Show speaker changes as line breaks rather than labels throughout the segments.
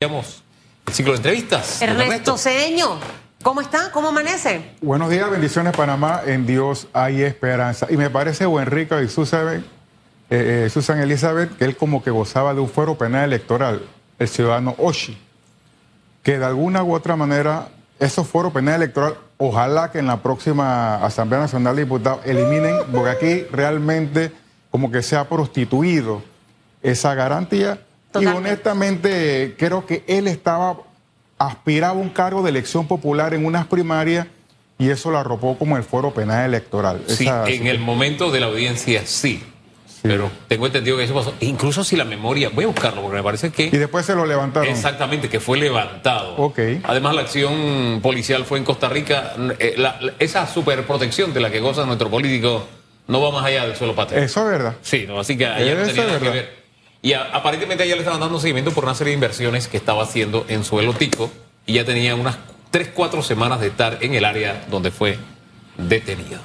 Iniciamos el ciclo de entrevistas.
Ernesto Cedeño, ¿cómo está? ¿Cómo amanece?
Buenos días, bendiciones Panamá, en Dios hay esperanza. Y me parece buen rico y Susan, eh, eh, Susan Elizabeth, que él como que gozaba de un fuero penal electoral, el ciudadano Oshi, que de alguna u otra manera esos fueros penal electoral, ojalá que en la próxima Asamblea Nacional de Diputados eliminen, porque aquí realmente como que se ha prostituido esa garantía. Y honestamente creo que él estaba, aspiraba a un cargo de elección popular en unas primarias y eso lo arropó como el foro penal electoral.
Sí,
Esa-
en el momento de la audiencia sí. Pero tengo entendido que eso pasó. Incluso si la memoria, voy a buscarlo porque me parece
Y
que
después se lo levantaron.
exactamente que fue levantado.
Ok.
Además la acción policial fue en Costa Rica. Eh, la- la- esa superprotección de la que goza nuestro político no va más allá del suelo patrio.
Eso es verdad.
Sí, no, así que ayer no tenía nada que
verdad.
ver. Y a- aparentemente ayer le estaban dando seguimiento por una serie de inversiones que estaba haciendo en suelo tico y ya tenía unas 3, 4 semanas de estar en el área donde fue detenido.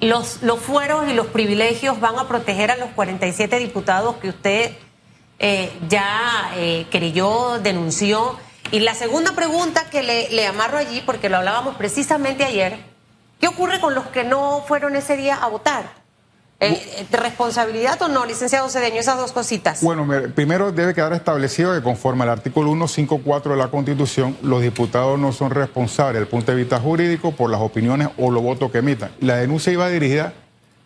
Los, los fueros y los privilegios van a proteger a los 47 diputados que usted eh, ya eh, creyó, denunció. Y la segunda pregunta que le, le amarro allí, porque lo hablábamos precisamente ayer, ¿qué ocurre con los que no fueron ese día a votar? Eh, eh, ¿Responsabilidad o no, licenciado Cedeño? Esas dos cositas.
Bueno, primero debe quedar establecido que conforme al artículo 154 de la Constitución, los diputados no son responsables desde el punto de vista jurídico por las opiniones o los votos que emitan. La denuncia iba dirigida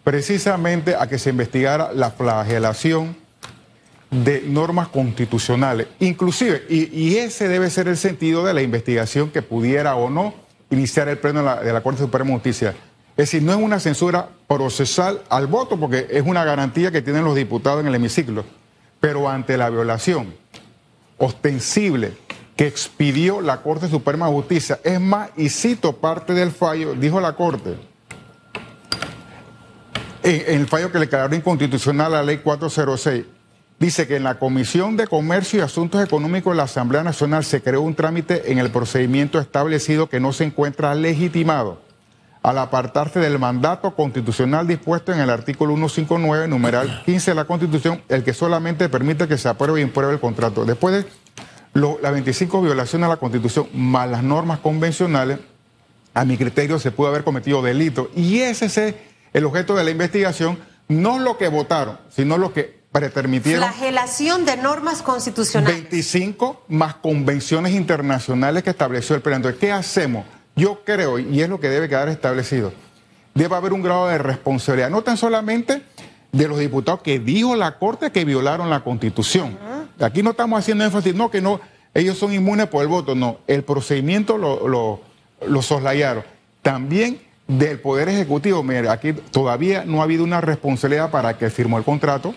precisamente a que se investigara la flagelación de normas constitucionales, inclusive, y, y ese debe ser el sentido de la investigación que pudiera o no iniciar el pleno de la, de la Corte Suprema de Justicia. Es decir, no es una censura procesal al voto, porque es una garantía que tienen los diputados en el hemiciclo, pero ante la violación ostensible que expidió la Corte Suprema de Justicia, es más, y cito parte del fallo, dijo la Corte, en, el fallo que le declaró inconstitucional a la ley 406, dice que en la Comisión de Comercio y Asuntos Económicos de la Asamblea Nacional se creó un trámite en el procedimiento establecido que no se encuentra legitimado al apartarse del mandato constitucional dispuesto en el artículo 159, numeral 15 de la Constitución, el que solamente permite que se apruebe y impruebe el contrato. Después de lo- las 25 violaciones a la Constitución, más las normas convencionales, a mi criterio se pudo haber cometido delito. Y ese es el objeto de la investigación, no lo que votaron, sino lo que pretermitieron.
Flagelación de normas constitucionales.
25 más convenciones internacionales que estableció el. Entonces, ¿qué hacemos? Yo creo, y es lo que debe quedar establecido, debe haber un grado de responsabilidad, no tan solamente de los diputados que dijo la Corte que violaron la Constitución. Aquí no estamos haciendo énfasis, no, que no, ellos son inmunes por el voto, no, el procedimiento lo, lo, lo soslayaron. También del Poder Ejecutivo, mire, aquí todavía no ha habido una responsabilidad para el que firmó el contrato,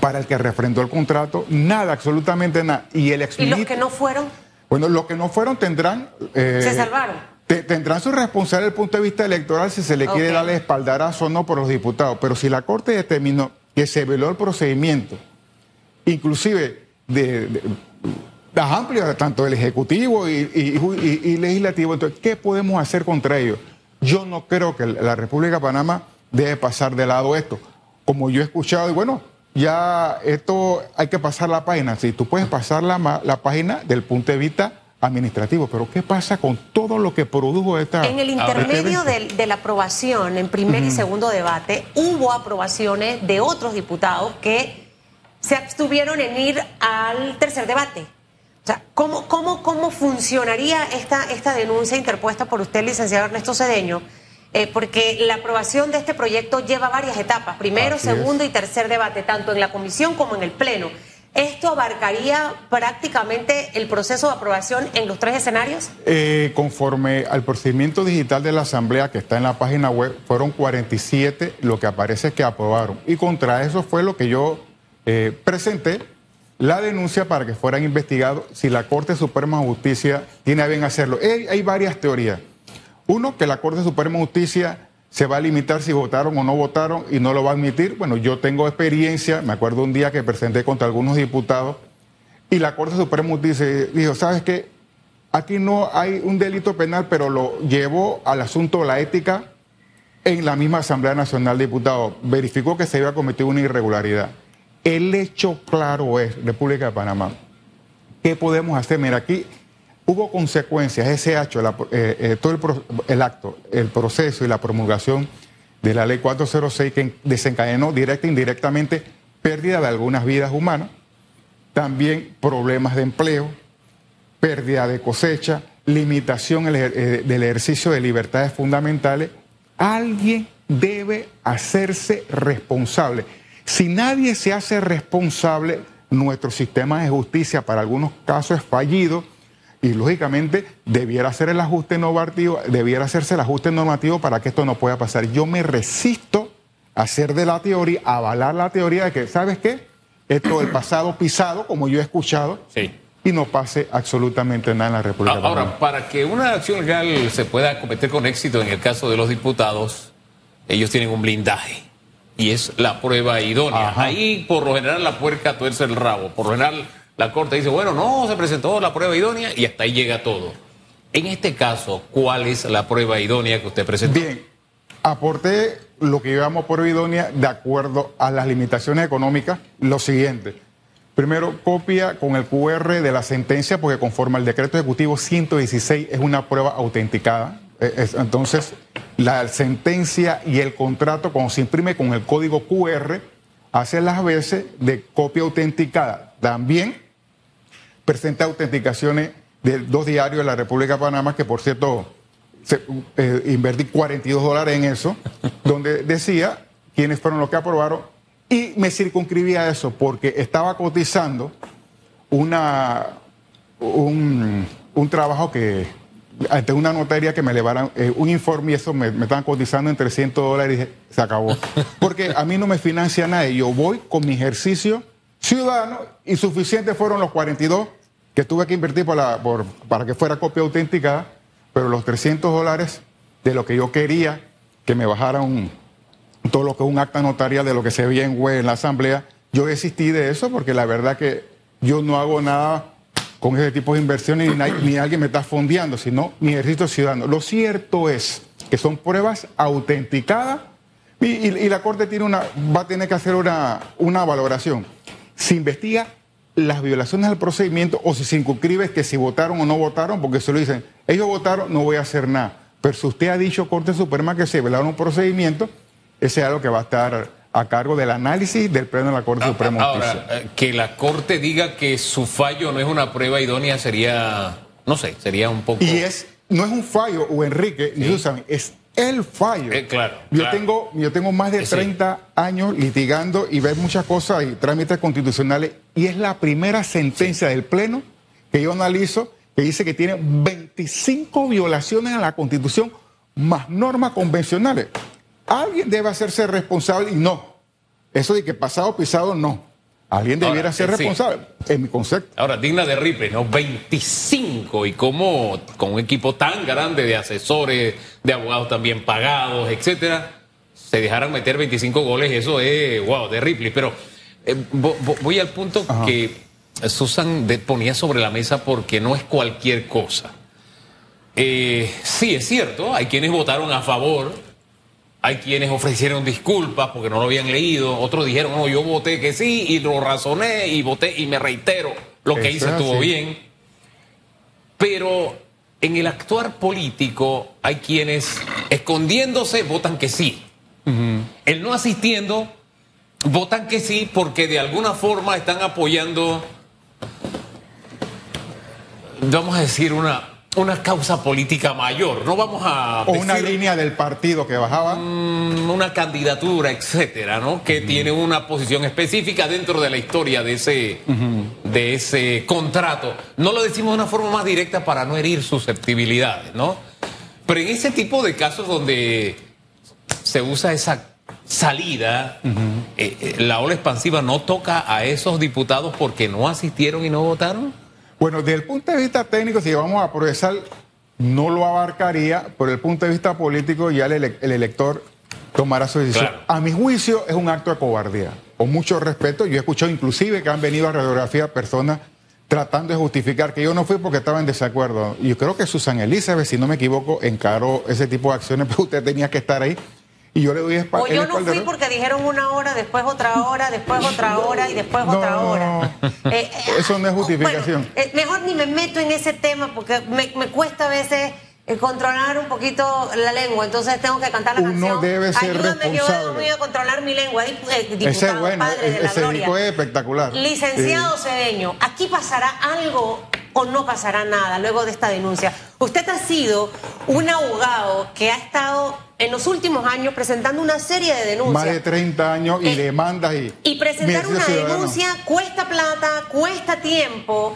para el que refrendó el contrato, nada, absolutamente nada. Y el
y los que no fueron,
bueno, los que no fueron tendrán... eh,
se salvaron.
te- Tendrán su responsabilidad desde el punto de vista electoral si se le quiere
Ok.
darle espaldarazo o no por los diputados. Pero si la Corte determinó que se violó el procedimiento, inclusive de, de- las amplias, tanto del Ejecutivo y, y- y- y Legislativo, entonces, ¿qué podemos hacer contra ellos? Yo no creo que la República de Panamá debe pasar de lado esto. Como yo he escuchado, y bueno, ya esto hay que pasar la página. Si tú puedes pasar la, la página del punto de vista administrativo, pero ¿qué pasa con todo lo que produjo esta...
En el intermedio del- de, la aprobación, en primer y segundo debate, hubo aprobaciones de otros diputados que se abstuvieron en ir al tercer debate. O sea, ¿cómo, cómo, cómo funcionaría esta, esta denuncia interpuesta por usted, licenciado Ernesto Cedeño? Eh, porque la aprobación de este proyecto lleva varias etapas, primero,
Así es.
segundo y tercer debate, tanto en la comisión como en el pleno. ¿Esto abarcaría prácticamente el proceso de aprobación en los tres escenarios?
Eh, conforme al procedimiento digital de la Asamblea que está en la página web, fueron 47 lo que aparece que aprobaron. Y contra eso fue lo que yo eh, presenté la denuncia para que fueran investigados si la Corte Suprema de Justicia tiene a bien hacerlo. Eh, hay varias teorías. Uno, que la Corte Suprema de Justicia se va a limitar si votaron o no votaron y no lo va a admitir. Bueno, yo tengo experiencia, me acuerdo un día que presenté contra algunos diputados y la Corte Suprema Justicia dijo, ¿sabes qué? Aquí no hay un delito penal, pero lo llevó al asunto de la ética en la misma Asamblea Nacional de Diputados. Verificó que se había cometido una irregularidad. El hecho claro es, República de Panamá, ¿Qué podemos hacer? Mira, aquí hubo consecuencias, ese hecho, eh, eh, todo el, acto, el proceso y la promulgación de la ley 406 que desencadenó directa e indirectamente pérdida de algunas vidas humanas, también problemas de empleo, pérdida de cosecha, limitación eh, del ejercicio de libertades fundamentales. Alguien debe hacerse responsable. Si nadie se hace responsable, nuestro sistema de justicia para algunos casos es fallido y lógicamente debiera hacer el ajuste normativo, debiera hacerse el ajuste normativo para que esto no pueda pasar. Yo me resisto a hacer de la teoría, a avalar la teoría de que, ¿sabes qué? Esto del pasado pisado, como yo he escuchado, y no pase absolutamente nada en la República.
Ahora, para que una acción legal se pueda cometer con éxito en el caso de los diputados, ellos tienen un blindaje y es la prueba idónea. Ahí por lo general la puerca tuerce el rabo. Por lo general la Corte dice, bueno, no, se presentó la prueba idónea y hasta ahí llega todo. En este caso, ¿cuál es la prueba idónea que usted presentó?
Bien, aporté lo que llevamos prueba idónea de acuerdo a las limitaciones económicas, lo siguiente. Primero, copia con el QR de la sentencia, porque conforme al decreto ejecutivo 116 es una prueba autenticada. Eh, entonces, la sentencia y el contrato, cuando se imprime con el código QR, hace las veces de copia autenticada. También presenta autenticaciones de dos diarios de la República de Panamá, que por cierto, eh, invertí 42 dólares en eso, donde decía quiénes fueron los que aprobaron, y me circunscribía a eso, porque estaba cotizando una, un, un trabajo que ante una notaría que me elevaran eh, un informe y eso me, me, estaban cotizando en 300 dólares y se acabó. Porque a mí no me financia nadie, yo voy con mi ejercicio ciudadano y suficientes fueron los 42 que tuve que invertir para, que fuera copia auténtica, pero los 300 dólares de lo que yo quería que me bajaran todo lo que es un acta notarial de lo que se veía en web en la asamblea, yo desistí de eso porque la verdad que yo no hago nada con ese tipo de inversiones ni, alguien me está fondeando, sino mi ejército ciudadano. Lo cierto es que son pruebas autenticadas y, la Corte tiene una, va a tener que hacer una, una valoración. Se investiga las violaciones al procedimiento o si se incurribe que si votaron o no votaron, porque se lo dicen, ellos votaron, no voy a hacer nada. Pero si usted ha dicho, Corte Suprema, que se violaron un procedimiento, ese es algo que va a estar a cargo del análisis del Pleno de la Corte ah, Suprema
Ahora, eh, que la Corte diga que su fallo no es una prueba idónea sería, no sé, sería un poco...
Y es, no es un fallo, o Enrique, ni Susan, es el fallo.
Eh, claro,
yo, Tengo, yo tengo más de 30 años litigando y ver muchas cosas y trámites constitucionales y es la primera sentencia del Pleno que yo analizo que dice que tiene 25 violaciones a la Constitución más normas convencionales. Alguien debe hacerse responsable y no. Eso de que pasado pisado, no. Alguien debiera ser responsable, en mi concepto.
Ahora, digna de Ripley, ¿no? 25 y como con un equipo tan grande de asesores, de abogados también pagados, etcétera, se dejaran meter 25 goles, eso es, wow, de Ripley. Pero eh, voy al punto que Susan ponía sobre la mesa porque no es cualquier cosa. Eh, sí, es cierto, hay quienes votaron a favor hay quienes ofrecieron disculpas porque no lo habían leído, otros dijeron, no, yo voté que sí y lo razoné y voté y me reitero, lo que hice estuvo bien. Pero en el actuar político hay quienes escondiéndose votan que sí. El no asistiendo votan que sí porque de alguna forma están apoyando, vamos a decir, una, una causa política mayor. No vamos a.
O una línea del partido que bajaba.
Mm, una candidatura, etcétera, ¿no? Que tiene una posición específica dentro de la historia de ese, de ese contrato. No lo decimos de una forma más directa para no herir susceptibilidades, ¿no? Pero en ese tipo de casos donde se usa esa salida, eh, eh, la ola expansiva no toca a esos diputados porque no asistieron y no votaron.
Bueno, desde el punto de vista técnico, si vamos a progresar, no lo abarcaría, pero desde el punto de vista político ya el, elector tomará su decisión. A mi juicio es un acto de cobardía. Con mucho respeto, yo he escuchado inclusive que han venido a radiografía personas tratando de justificar que yo no fui porque estaba en desacuerdo. Y yo creo que Susan Elizabeth, si no me equivoco, encaró ese tipo de acciones, pero usted tenía que estar ahí. Y yo le doy
espalda. O yo no fui porque dijeron una hora, después otra hora, después otra hora y después otra hora.
Eh, eh, Eso no es justificación.
Eh, mejor ni me meto en ese tema porque me, cuesta a veces controlar un poquito la lengua, entonces tengo que cantar la
Uno debe ser
Ayúdame,
responsable.
yo a controlar mi lengua, diputado,
ese es bueno, padre de ese disco es espectacular.
Licenciado Cedeño, aquí pasará algo o no pasará nada luego de esta denuncia. Usted ha sido un abogado que ha estado en los últimos años presentando una serie de denuncias.
Más de 30 años y eh, demandas y...
Y presentar una denuncia cuesta plata, cuesta tiempo,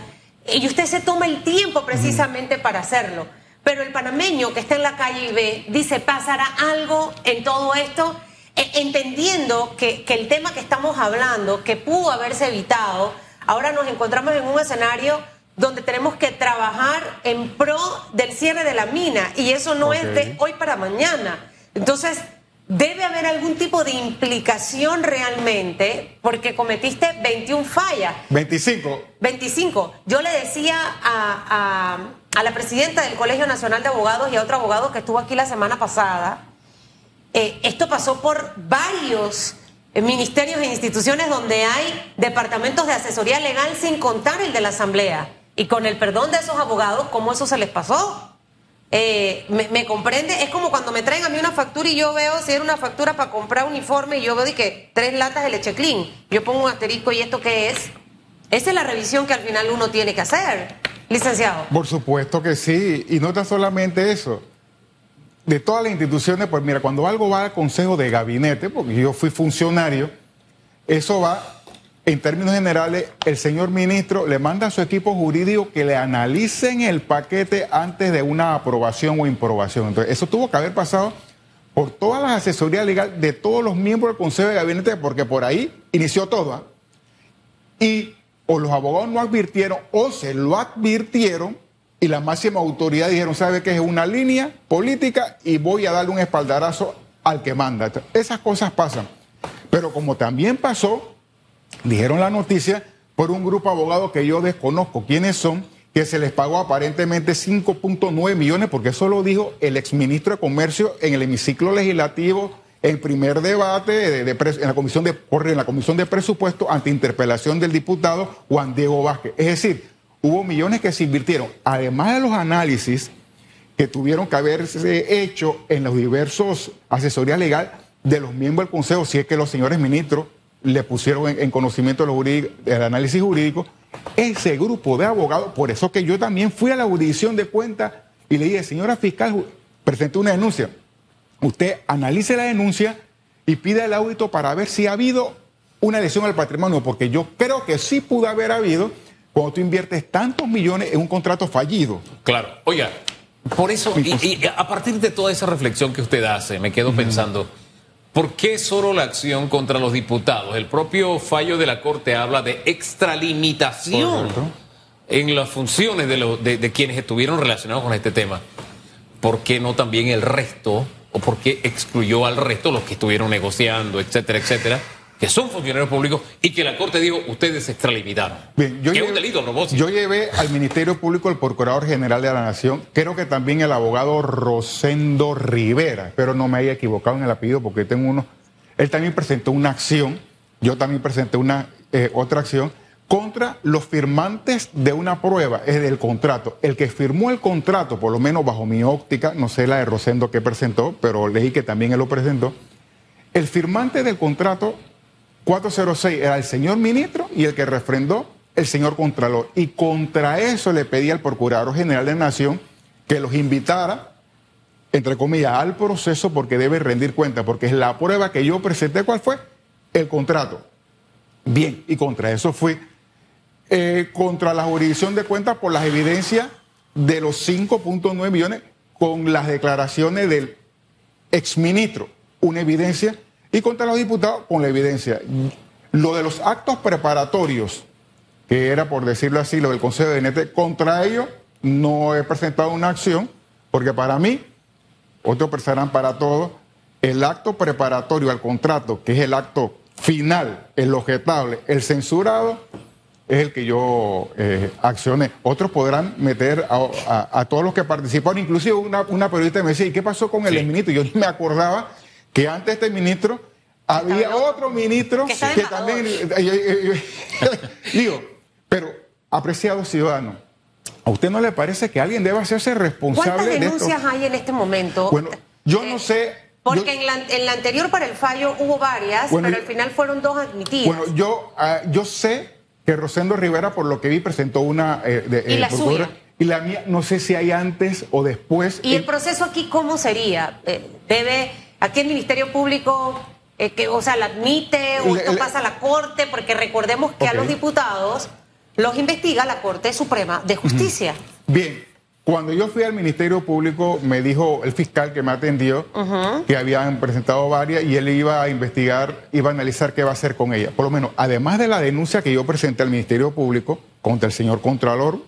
y usted se toma el tiempo precisamente para hacerlo. Pero el panameño que está en la calle y ve, dice, pasará algo en todo esto, e, entendiendo que, que el tema que estamos hablando, que pudo haberse evitado, ahora nos encontramos en un escenario donde tenemos que trabajar en pro del cierre de la mina y eso no es de hoy para mañana. Entonces, debe haber algún tipo de implicación realmente porque cometiste 21 fallas.
25.
25. Yo le decía a, la presidenta del Colegio Nacional de Abogados y a otro abogado que estuvo aquí la semana pasada, eh, esto pasó por varios ministerios e instituciones donde hay departamentos de asesoría legal sin contar el de la Asamblea. Y con el perdón de esos abogados, ¿cómo eso se les pasó? Eh, me, comprende? Es como cuando me traen a mí una factura y yo veo si era una factura para comprar uniforme y yo veo que tres latas de leche clean. Yo pongo un asterisco y esto qué es. Esa es la revisión que al final uno tiene que hacer, licenciado.
Por supuesto que sí. Y no está solamente eso. De todas las instituciones, pues mira, cuando algo va al consejo de gabinete, porque yo fui funcionario, eso va en términos generales, el señor ministro le manda a su equipo jurídico que le analicen el paquete antes de una aprobación o improbación. Entonces, eso tuvo que haber pasado por todas las asesorías legales de todos los miembros del Consejo de Gabinete, porque por ahí inició todo. ¿ah? Y o los abogados no advirtieron o se lo advirtieron y la máxima autoridad dijeron, sabe que es una línea política y voy a darle un espaldarazo al que manda. esas cosas pasan. Pero como también pasó dijeron la noticia por un grupo de abogados que yo desconozco quiénes son, que se les pagó aparentemente 5.9 millones, porque eso lo dijo el exministro de Comercio en el hemiciclo legislativo, en primer debate de, en, la comisión de, la comisión de presupuesto ante interpelación del diputado Juan Diego Vázquez. Es decir, hubo millones que se invirtieron, además de los análisis que tuvieron que haberse hecho en los diversos asesorías legales de los miembros del Consejo, si es que los señores ministros le pusieron en, conocimiento del análisis jurídico, ese grupo de abogados, por eso que yo también fui a la jurisdicción de cuenta y le dije, señora fiscal, presenté una denuncia. Usted analice la denuncia y pida el audito para ver si ha habido una lesión al patrimonio, porque yo creo que sí pudo haber habido cuando tú inviertes tantos millones en un contrato fallido.
Claro, oiga, por eso, y, a partir de toda esa reflexión que usted hace, me quedo pensando ¿Por qué solo la acción contra los diputados? El propio fallo de la Corte habla de extralimitación en las funciones de, de, quienes estuvieron relacionados con este tema. ¿Por qué no también el resto? ¿O por qué excluyó al resto los que estuvieron negociando, etcétera, etcétera? que son funcionarios públicos y que la Corte dijo, ustedes se extralimitaron.
Bien, yo llevé, un delito Yo llevé al Ministerio Público el Procurador General de la Nación, creo que también el abogado Rosendo Rivera, pero no me haya equivocado en el apellido porque tengo uno. Él también presentó una acción, yo también presenté una eh, otra acción contra los firmantes de una prueba, es del contrato. El que firmó el contrato, por lo menos bajo mi óptica, no sé la de Rosendo que presentó, pero leí que también él lo presentó. El firmante del contrato 406 era el señor ministro y el que refrendó el señor Contralor. Y contra eso le pedía al Procurador General de Nación que los invitara, entre comillas, al proceso porque debe rendir cuenta, porque es la prueba que yo presenté. ¿Cuál fue? El contrato. Bien, y contra eso fui. Eh, contra la jurisdicción de cuentas por las evidencias de los 5.9 millones con las declaraciones del exministro. Una evidencia y contra los diputados con la evidencia. Lo de los actos preparatorios, que era por decirlo así, lo del Consejo de Gabinete, contra ellos no he presentado una acción, porque para mí, otros pensarán para todos, el acto preparatorio al contrato, que es el acto final, el objetable, el censurado, es el que yo eh, accioné. Otros podrán meter a, todos los que participaron, inclusive una, periodista me decía, ¿y qué pasó con el sí. Y yo me acordaba que antes de este ministro había otro ministro
Que
también... eh, eh, eh, digo, pero, apreciado ciudadano, ¿a usted no le parece que alguien debe hacerse responsable
¿Cuántas
de esto?
denuncias hay en este momento?
Bueno, yo
Eh,
no sé...
Porque
yo-
en, la, en la anterior para el fallo hubo varias,
Bueno,
pero al final fueron dos admitidas.
Bueno, yo, ah, yo sé que Rosendo Rivera, por lo que vi, presentó una... eh, de-
¿Y la
procuradora,
suya?
Y la mía, no sé si hay antes o después.
¿Y el
Eh,
proceso aquí cómo sería? Eh, ¿Debe, aquí el Ministerio Público, eh, que, o sea, la admite o esto pasa a la Corte? Porque recordemos que a los diputados los investiga la Corte Suprema de Justicia.
Bien, cuando yo fui al Ministerio Público, me dijo el fiscal que me atendió que habían presentado varias y él iba a investigar, iba a analizar qué va a hacer con ella. Por lo menos, además de la denuncia que yo presenté al Ministerio Público contra el señor Contralor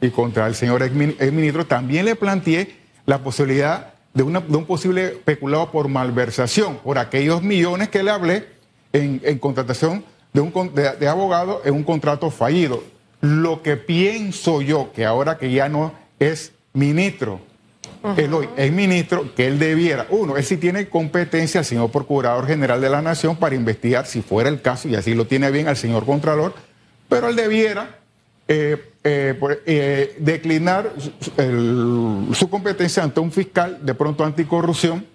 y contra el señor exmin- exministro, también le planteé la posibilidad de, una- de un posible peculado por malversación, por aquellos millones que le hablé en, en contratación de, un, de, de abogado en un contrato fallido. Lo que pienso yo, que ahora que ya no es ministro, él hoy es ministro, que él debiera, uno, él sí tiene competencia al señor Procurador General de la Nación para investigar, si fuera el caso, y así lo tiene bien al señor Contralor, pero él debiera eh, eh, eh, declinar su- el- su competencia ante un fiscal de pronto anticorrupción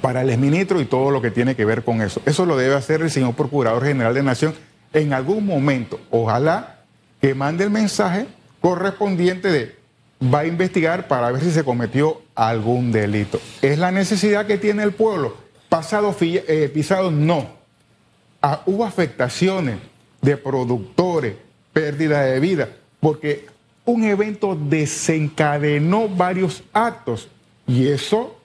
para el exministro y todo lo que tiene que ver con eso. Eso lo debe hacer el señor Procurador General de Nación en algún momento. Ojalá que mande el mensaje correspondiente de va a investigar para ver si se cometió algún delito. Es la necesidad que tiene el pueblo. Pasado eh, pisado, no. Ah, hubo afectaciones de productores, pérdida de vida, porque un evento desencadenó varios actos y eso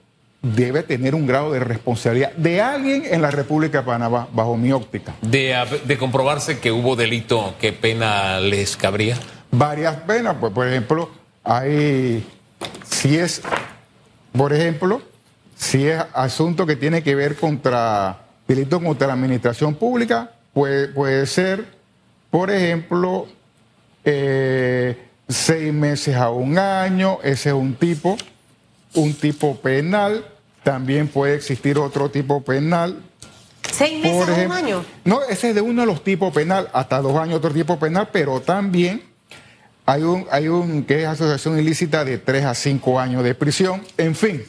debe tener un grado de responsabilidad de alguien en la República de Panamá, bajo mi óptica.
De, de comprobarse que hubo delito, ¿qué pena les cabría?
Varias penas, pues por ejemplo, hay, si es, por ejemplo, si es asunto que tiene que ver contra delito contra la administración pública, puede, puede ser, por ejemplo, eh, seis meses a un año, ese es un tipo, un tipo penal, también puede existir otro tipo penal,
¿Seis meses o un año?
No, ese es de uno de los tipos penal, hasta dos años otro tipo penal, pero también hay un, hay un que es asociación ilícita de tres a cinco años de prisión. En fin,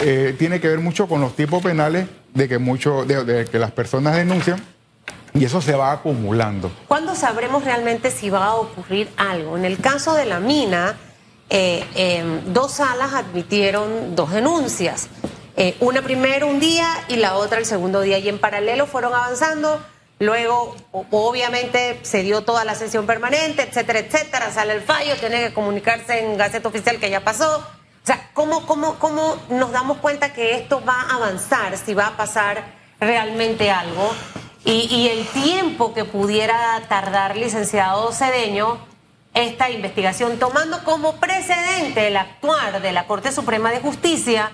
eh, tiene que ver mucho con los tipos penales de que mucho, de, que las personas denuncian y eso se va acumulando.
¿Cuándo sabremos realmente si va a ocurrir algo? En el caso de la mina, eh, eh, dos salas admitieron dos denuncias. Eh, una primero un día y la otra el segundo día. Y en paralelo fueron avanzando. Luego, obviamente, se dio toda la sesión permanente, etcétera, etcétera. Sale el fallo, tiene que comunicarse en Gaceta Oficial que ya pasó. O sea, ¿cómo, cómo, ¿cómo nos damos cuenta que esto va a avanzar, si va a pasar realmente algo? Y, y el tiempo que pudiera tardar, licenciado Cedeño, esta investigación, tomando como precedente el actuar de la Corte Suprema de Justicia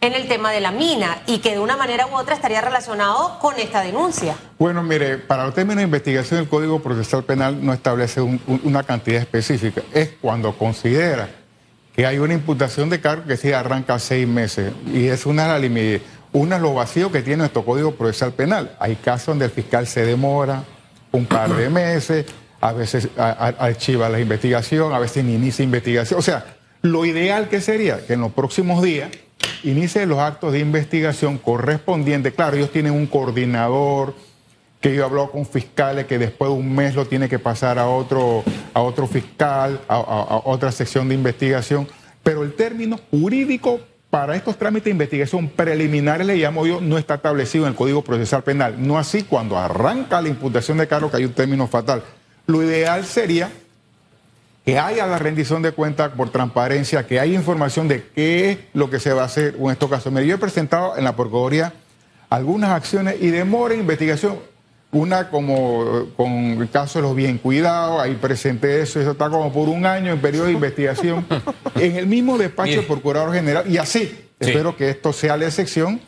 en el tema de la mina y que de una manera u otra estaría relacionado con esta denuncia.
Bueno, mire, para los términos de investigación, el Código Procesal Penal no establece un- un- una cantidad específica. Es cuando considera que hay una imputación de cargo que sí arranca seis meses. Y es una de las limi- una de los vacíos que tiene nuestro Código Procesal Penal. Hay casos donde el fiscal se demora un par de meses, a veces archiva la investigación, a veces ni inicia investigación. O sea, lo ideal que sería que en los próximos días inicie los actos de investigación correspondientes. Claro, ellos tienen un coordinador, que yo hablado con fiscales que después de un mes lo tiene que pasar a otro, a otro fiscal, a, a- a otra sección de investigación. Pero el término jurídico para estos trámites de investigación preliminares, le llamo yo, no está establecido en el Código Procesal Penal. No así cuando arranca la imputación de cargo, que hay un término fatal. Lo ideal sería que haya la rendición de cuentas por transparencia, que haya información de qué es lo que se va a hacer en estos casos. Mire, yo he presentado en la Procuraduría algunas acciones y demora en investigación. Una como con el caso de los bien cuidados, ahí presenté eso, eso está como por un año en periodo de investigación, en el mismo despacho del Procurador General, y así.
Sí.
Espero que esto sea la excepción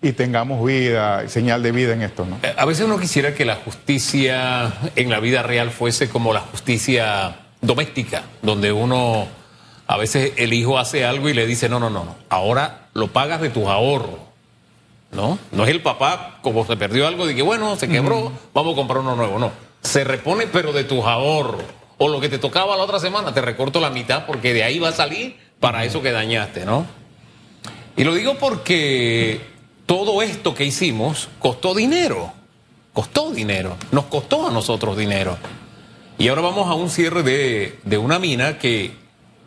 y tengamos vida, señal de vida en esto, ¿no?
Eh, A veces uno quisiera que la justicia en la vida real fuese como la justicia doméstica, donde uno a veces el hijo hace algo y le dice, no, no, no, no, ahora lo pagas de tus ahorros. ¿no? No es el papá, como se perdió algo, de que bueno, se quebró, vamos a comprar uno nuevo. No, se repone, pero de tus ahorros. O lo que te tocaba la otra semana, te recorto la mitad porque de ahí va a salir para eso que dañaste, ¿no? Y lo digo porque todo esto que hicimos costó dinero, costó dinero, nos costó a nosotros dinero. Y ahora vamos a un cierre de, de una mina que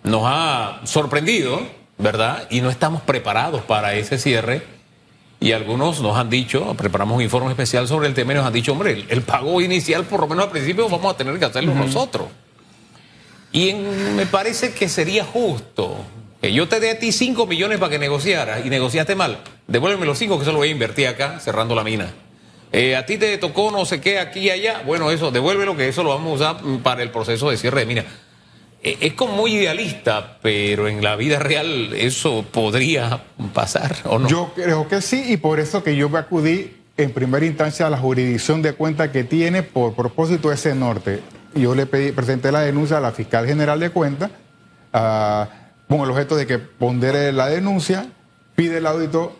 nos ha sorprendido, ¿verdad? Y no estamos preparados para ese cierre. Y algunos nos han dicho, preparamos un informe especial sobre el tema y nos han dicho, hombre, el, pago inicial, por lo menos al principio, vamos a tener que hacerlo nosotros. Y me parece que sería justo que yo te dé a ti 5 millones para que negociaras y negociaste mal. Devuélveme los 5 que se lo voy a invertir acá, cerrando la mina. Eh, a ti te tocó no sé qué aquí y allá. Bueno, eso, devuélvelo que eso lo vamos a usar para el proceso de cierre de mina. Eh, es como muy idealista, pero en la vida real eso podría pasar o no.
Yo creo que sí, y por eso que yo me acudí en primera instancia a la jurisdicción de cuenta que tiene por propósito ese norte. Yo le pedí, presenté la denuncia a la fiscal general de cuentas con el objeto de que pondere la denuncia, pide el audito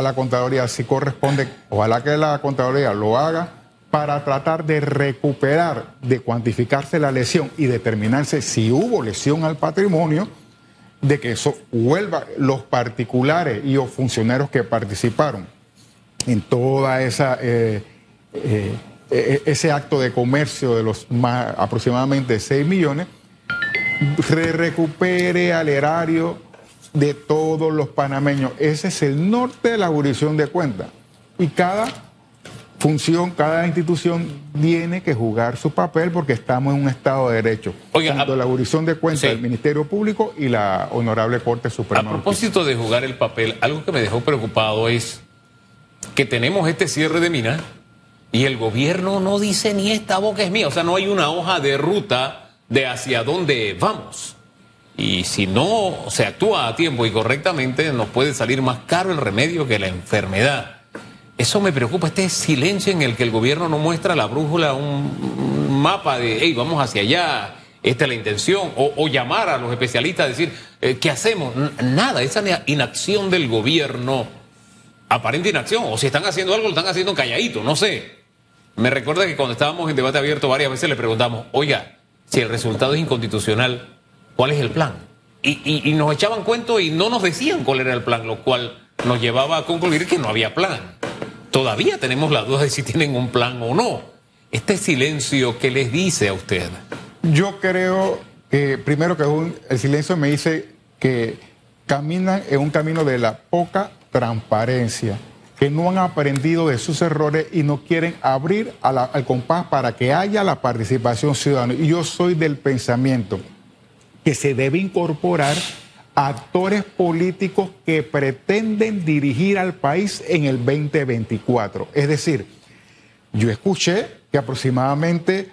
a la Contraloría si corresponde, ojalá que la Contraloría lo haga para tratar de recuperar, de cuantificarse la lesión y determinarse si hubo lesión al patrimonio, de que eso vuelva los particulares y los funcionarios que participaron en toda esa eh, eh, e, e, ese acto de comercio de los más, aproximadamente 6 millones, recupere al erario de todos los panameños. Ese es el norte de la jurisdicción de cuentas. Y cada función, cada institución tiene que jugar su papel porque estamos en un Estado de Derecho. Oiga, tanto la jurisdicción de cuentas del Ministerio Público y la Honorable Corte Suprema.
A propósito de jugar el papel, algo que me dejó preocupado es que tenemos este cierre de minas y el gobierno no dice ni esta boca es mía. O sea, no hay una hoja de ruta de hacia dónde vamos. Y si no se actúa a tiempo y correctamente, nos puede salir más caro el remedio que la enfermedad. Eso me preocupa, este silencio en el que el gobierno no muestra la brújula, un, mapa de, hey, vamos hacia allá, esta es la intención, o, llamar a los especialistas a decir, eh, ¿qué hacemos? Nada, esa inacción del gobierno, aparente inacción, o si están haciendo algo, lo están haciendo calladito, no sé. Me recuerda que cuando estábamos en debate abierto varias veces le preguntamos, oiga, si el resultado es inconstitucional, ¿cuál es el plan? Y, nos echaban cuento y no nos decían cuál era el plan, lo cual nos llevaba a concluir que no había plan. Todavía tenemos la duda de si tienen un plan o no. Este silencio, ¿qué les dice a usted?
Yo creo que primero que el silencio me dice que caminan en un camino de la poca transparencia que no han aprendido de sus errores y no quieren abrir al compás para que haya la participación ciudadana. Y yo soy del pensamiento que se debe incorporar actores políticos que pretenden dirigir al país en el 2024. Es decir, yo escuché que aproximadamente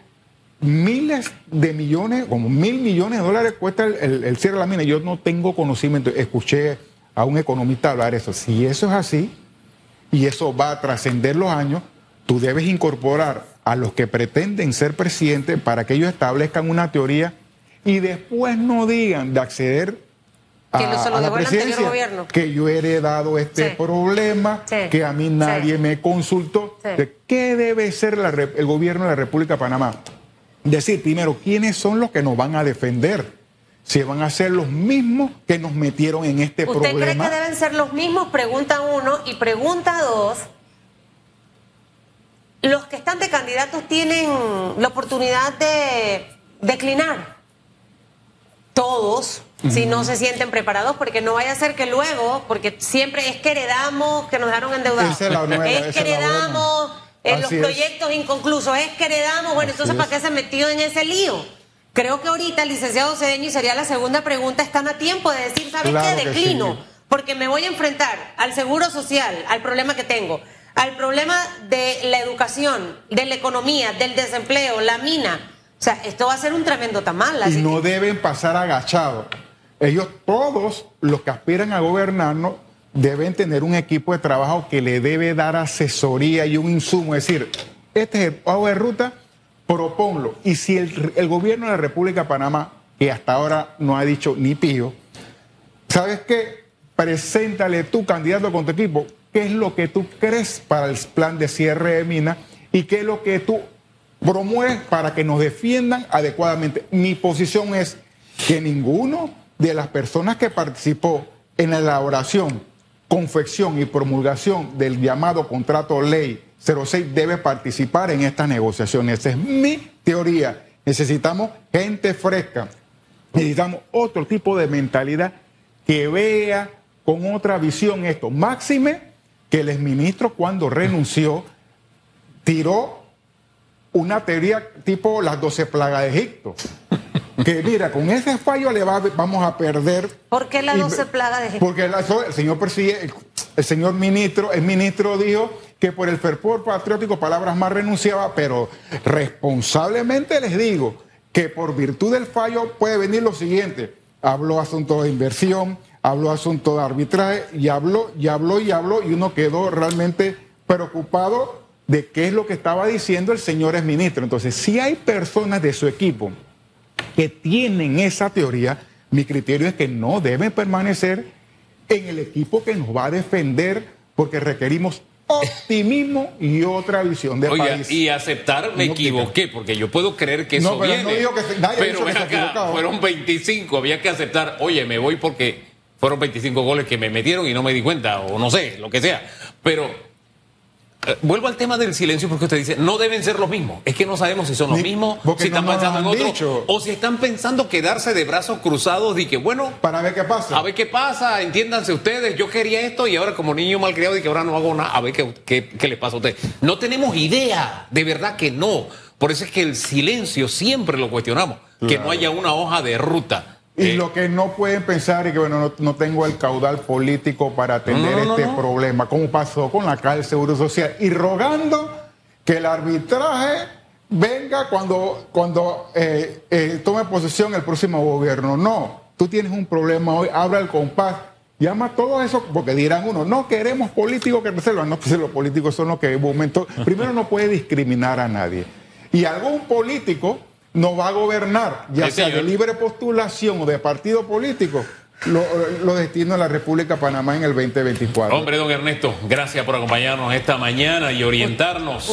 miles de millones, como mil millones de dólares cuesta el, el cierre de la mina. Yo no tengo conocimiento, escuché a un economista hablar eso. Si eso es así, y eso va a trascender los años, tú debes incorporar a los que pretenden ser presidentes para que ellos establezcan una teoría y después no digan de acceder a, la presidencia que yo he heredado este problema, que a mí nadie me consultó. ¿Qué debe ser el gobierno de la República de Panamá? Decir primero, ¿quiénes son los que nos van a defender? si van a ser los mismos que nos metieron en este problema.
¿Usted cree que deben ser los mismos? Pregunta uno. Y pregunta dos. Los que están de candidatos tienen la oportunidad de declinar. Todos, si no se sienten preparados, porque no vaya a ser que luego, porque siempre es que heredamos, que nos dejaron endeudados. es, que heredamos en los proyectos inconclusos, es que heredamos, bueno, entonces ¿para qué se metido en ese lío? Creo que ahorita el licenciado Cedeño, y sería la segunda pregunta, están a tiempo de decir, ¿sabes qué? Declino, porque me voy a enfrentar al seguro social, al problema que tengo, al problema de la educación, de la economía, del desempleo, la mina. O sea, esto va a ser un tremendo tamal.
Y no deben pasar agachados. Ellos, todos los que aspiran a gobernarnos, deben tener un equipo de trabajo que le debe dar asesoría y un insumo. Es decir, este es el pago de ruta proponlo. Y si el, gobierno de la República de Panamá, que hasta ahora no ha dicho ni pío, ¿sabes qué? Preséntale tu candidato con tu equipo. qué es lo que tú crees para el plan de cierre de mina y qué es lo que tú promueves para que nos defiendan adecuadamente. Mi posición es que ninguno de las personas que participó en la elaboración, confección y promulgación del llamado contrato ley 06 debe participar en estas negociaciones. Esa es mi teoría. Necesitamos gente fresca, necesitamos otro tipo de mentalidad que vea con otra visión esto. Máxime que el exministro cuando renunció tiró una teoría tipo las 12 plagas de Egipto. Que mira, con ese fallo le vamos a perder.
¿Por qué las 12 plagas de Egipto?
Porque el, señor persigue, el, señor ministro, el ministro dijo que por el fervor patriótico palabras más renunciaba, pero responsablemente les digo que por virtud del fallo puede venir lo siguiente. Habló asunto de inversión, habló asunto de arbitraje y habló y habló y habló y uno quedó realmente preocupado de qué es lo que estaba diciendo el señor ministro. Entonces, si hay personas de su equipo que tienen esa teoría, mi criterio es que no deben permanecer en el equipo que nos va a defender porque requerimos optimismo y otra visión de país.
Y aceptar, me equivoqué, porque yo puedo creer que eso
no, pero
viene.
No digo que
pero ven acá, fueron 25, había que aceptar, oye, me voy porque fueron 25 goles que me metieron y no me di cuenta, o no sé, lo que sea. Pero eh, vuelvo al tema del silencio porque usted dice, no deben ser los mismos. Es que no sabemos si son los mismos, si están pensando en otro, o si están pensando quedarse de brazos cruzados y que, bueno...
Para ver qué pasa.
A ver qué pasa, entiéndanse ustedes, yo quería esto y ahora como niño malcriado y que ahora no hago nada, a ver qué, qué, qué le pasa a usted. No tenemos idea, de verdad que no. Por eso es que el silencio siempre lo cuestionamos, que no haya una hoja de ruta.
Y lo que no pueden pensar es que, bueno, no, tengo el caudal político para atender este problema, como pasó con la Caja del Seguro Social, y rogando que el arbitraje venga cuando, cuando eh, eh, tome posesión el próximo gobierno. No, tú tienes un problema hoy, habla el compás, llama todo eso, porque dirán uno, no queremos políticos que resuelvan. No, pues los políticos son los que en momento, primero no puede discriminar a nadie. Y algún político no va a gobernar, ya sea de libre postulación o de partido político, lo, lo destino a la República de Panamá en el 2024.
Hombre, don Ernesto, gracias por acompañarnos esta mañana y orientarnos.